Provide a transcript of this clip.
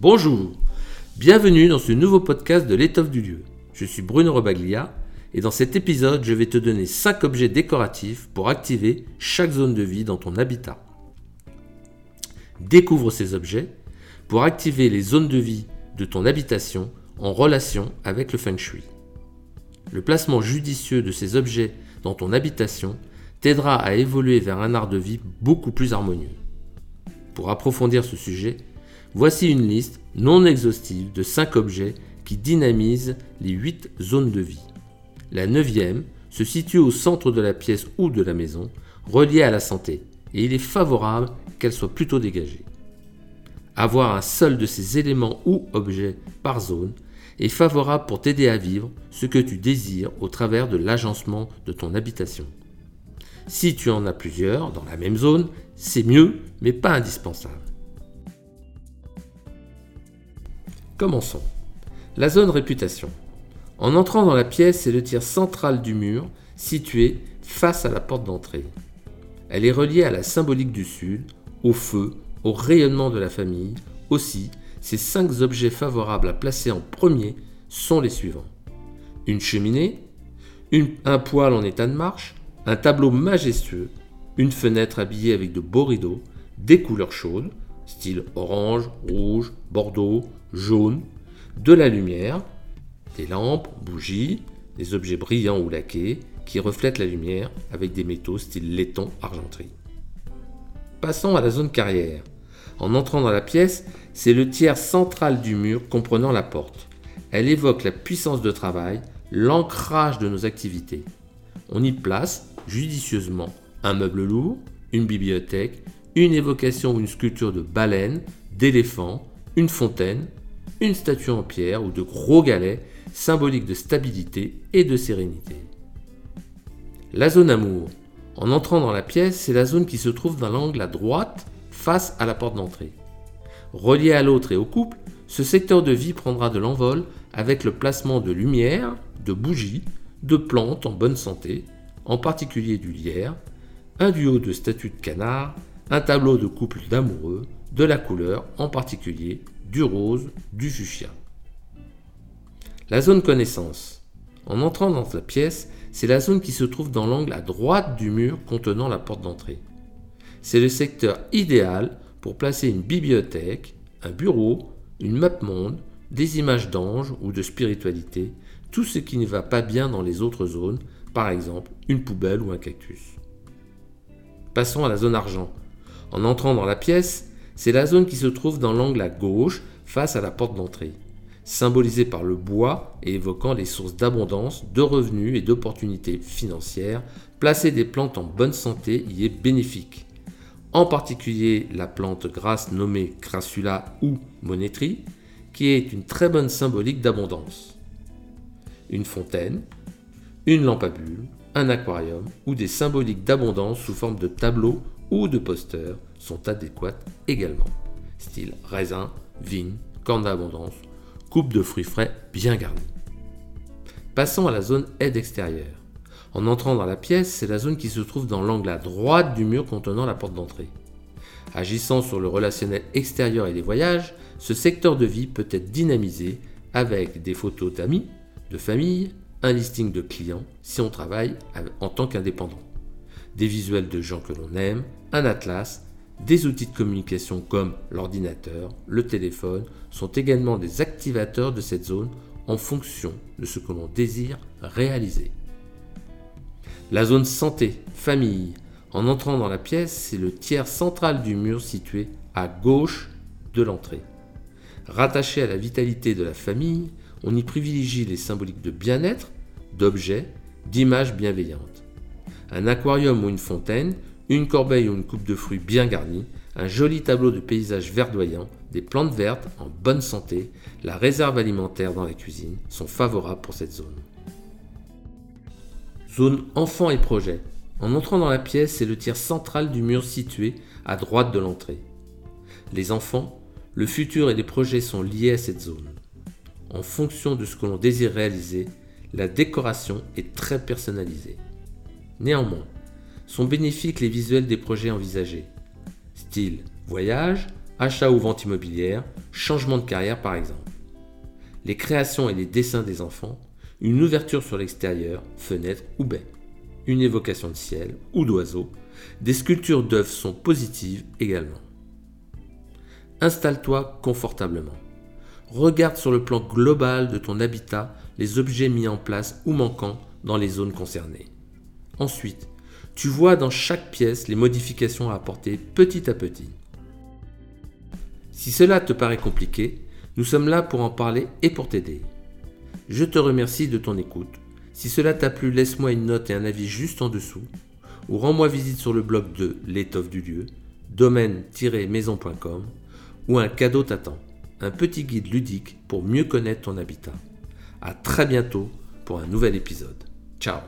Bonjour, bienvenue dans ce nouveau podcast de l'étoffe du lieu. Je suis Bruno Robaglia et dans cet épisode, je vais te donner 5 objets décoratifs pour activer chaque zone de vie dans ton habitat. Découvre ces objets pour activer les zones de vie de ton habitation en relation avec le feng shui. Le placement judicieux de ces objets dans ton habitation t'aidera à évoluer vers un art de vie beaucoup plus harmonieux. Pour approfondir ce sujet, Voici une liste non exhaustive de 5 objets qui dynamisent les 8 zones de vie. La neuvième se situe au centre de la pièce ou de la maison, reliée à la santé, et il est favorable qu'elle soit plutôt dégagée. Avoir un seul de ces éléments ou objets par zone est favorable pour t'aider à vivre ce que tu désires au travers de l'agencement de ton habitation. Si tu en as plusieurs dans la même zone, c'est mieux, mais pas indispensable. Commençons. La zone réputation. En entrant dans la pièce, c'est le tiers central du mur, situé face à la porte d'entrée. Elle est reliée à la symbolique du Sud, au feu, au rayonnement de la famille. Aussi, ces cinq objets favorables à placer en premier sont les suivants. Une cheminée, un poêle en état de marche, un tableau majestueux, une fenêtre habillée avec de beaux rideaux, des couleurs chaudes, style orange, rouge, bordeaux, jaune, de la lumière, des lampes, bougies, des objets brillants ou laqués qui reflètent la lumière avec des métaux style laiton, argenterie. Passons à la zone carrière. En entrant dans la pièce, c'est le tiers central du mur comprenant la porte. Elle évoque la puissance de travail, l'ancrage de nos activités. On y place judicieusement un meuble lourd, une bibliothèque, une évocation ou une sculpture de baleine, d'éléphant, une fontaine, une statue en pierre ou de gros galets, symboliques de stabilité et de sérénité. La zone amour. En entrant dans la pièce, c'est la zone qui se trouve dans l'angle à droite face à la porte d'entrée. Relié à l'autre et au couple, ce secteur de vie prendra de l'envol avec le placement de lumière, de bougies, de plantes en bonne santé, en particulier du lierre, un duo de statues de canard, un tableau de couple d'amoureux, de la couleur, en particulier du rose, du fuchsia. La zone connaissance. En entrant dans la pièce, c'est la zone qui se trouve dans l'angle à droite du mur contenant la porte d'entrée. C'est le secteur idéal pour placer une bibliothèque, un bureau, une map monde, des images d'anges ou de spiritualité, tout ce qui ne va pas bien dans les autres zones, par exemple une poubelle ou un cactus. Passons à la zone argent. En entrant dans la pièce, c'est la zone qui se trouve dans l'angle à gauche face à la porte d'entrée, symbolisée par le bois et évoquant les sources d'abondance, de revenus et d'opportunités financières. Placer des plantes en bonne santé y est bénéfique. En particulier la plante grasse nommée Crassula ou Monétrie, qui est une très bonne symbolique d'abondance. Une fontaine, une lampe à bulles, un aquarium ou des symboliques d'abondance sous forme de tableaux ou de posters sont adéquates également. Style raisin, vigne, corne d'abondance, coupe de fruits frais bien garnis. Passons à la zone aide extérieure. En entrant dans la pièce, c'est la zone qui se trouve dans l'angle à droite du mur contenant la porte d'entrée. Agissant sur le relationnel extérieur et les voyages, ce secteur de vie peut être dynamisé avec des photos d'amis, de famille, un listing de clients si on travaille en tant qu'indépendant des visuels de gens que l'on aime, un atlas, des outils de communication comme l'ordinateur, le téléphone sont également des activateurs de cette zone en fonction de ce que l'on désire réaliser. La zone santé, famille. En entrant dans la pièce, c'est le tiers central du mur situé à gauche de l'entrée. Rattaché à la vitalité de la famille, on y privilégie les symboliques de bien-être, d'objets, d'images bienveillantes un aquarium ou une fontaine, une corbeille ou une coupe de fruits bien garnie, un joli tableau de paysage verdoyant, des plantes vertes en bonne santé, la réserve alimentaire dans la cuisine sont favorables pour cette zone. Zone enfants et projets. En entrant dans la pièce, c'est le tiers central du mur situé à droite de l'entrée. Les enfants, le futur et les projets sont liés à cette zone. En fonction de ce que l'on désire réaliser, la décoration est très personnalisée. Néanmoins, sont bénéfiques les visuels des projets envisagés. Style voyage, achat ou vente immobilière, changement de carrière par exemple. Les créations et les dessins des enfants, une ouverture sur l'extérieur, fenêtre ou baie, une évocation de ciel ou d'oiseau, des sculptures d'œuvres sont positives également. Installe-toi confortablement. Regarde sur le plan global de ton habitat les objets mis en place ou manquants dans les zones concernées. Ensuite, tu vois dans chaque pièce les modifications à apporter petit à petit. Si cela te paraît compliqué, nous sommes là pour en parler et pour t'aider. Je te remercie de ton écoute. Si cela t'a plu, laisse-moi une note et un avis juste en dessous, ou rends-moi visite sur le blog de l'étoffe du lieu, domaine-maison.com, ou un cadeau t'attend, un petit guide ludique pour mieux connaître ton habitat. A très bientôt pour un nouvel épisode. Ciao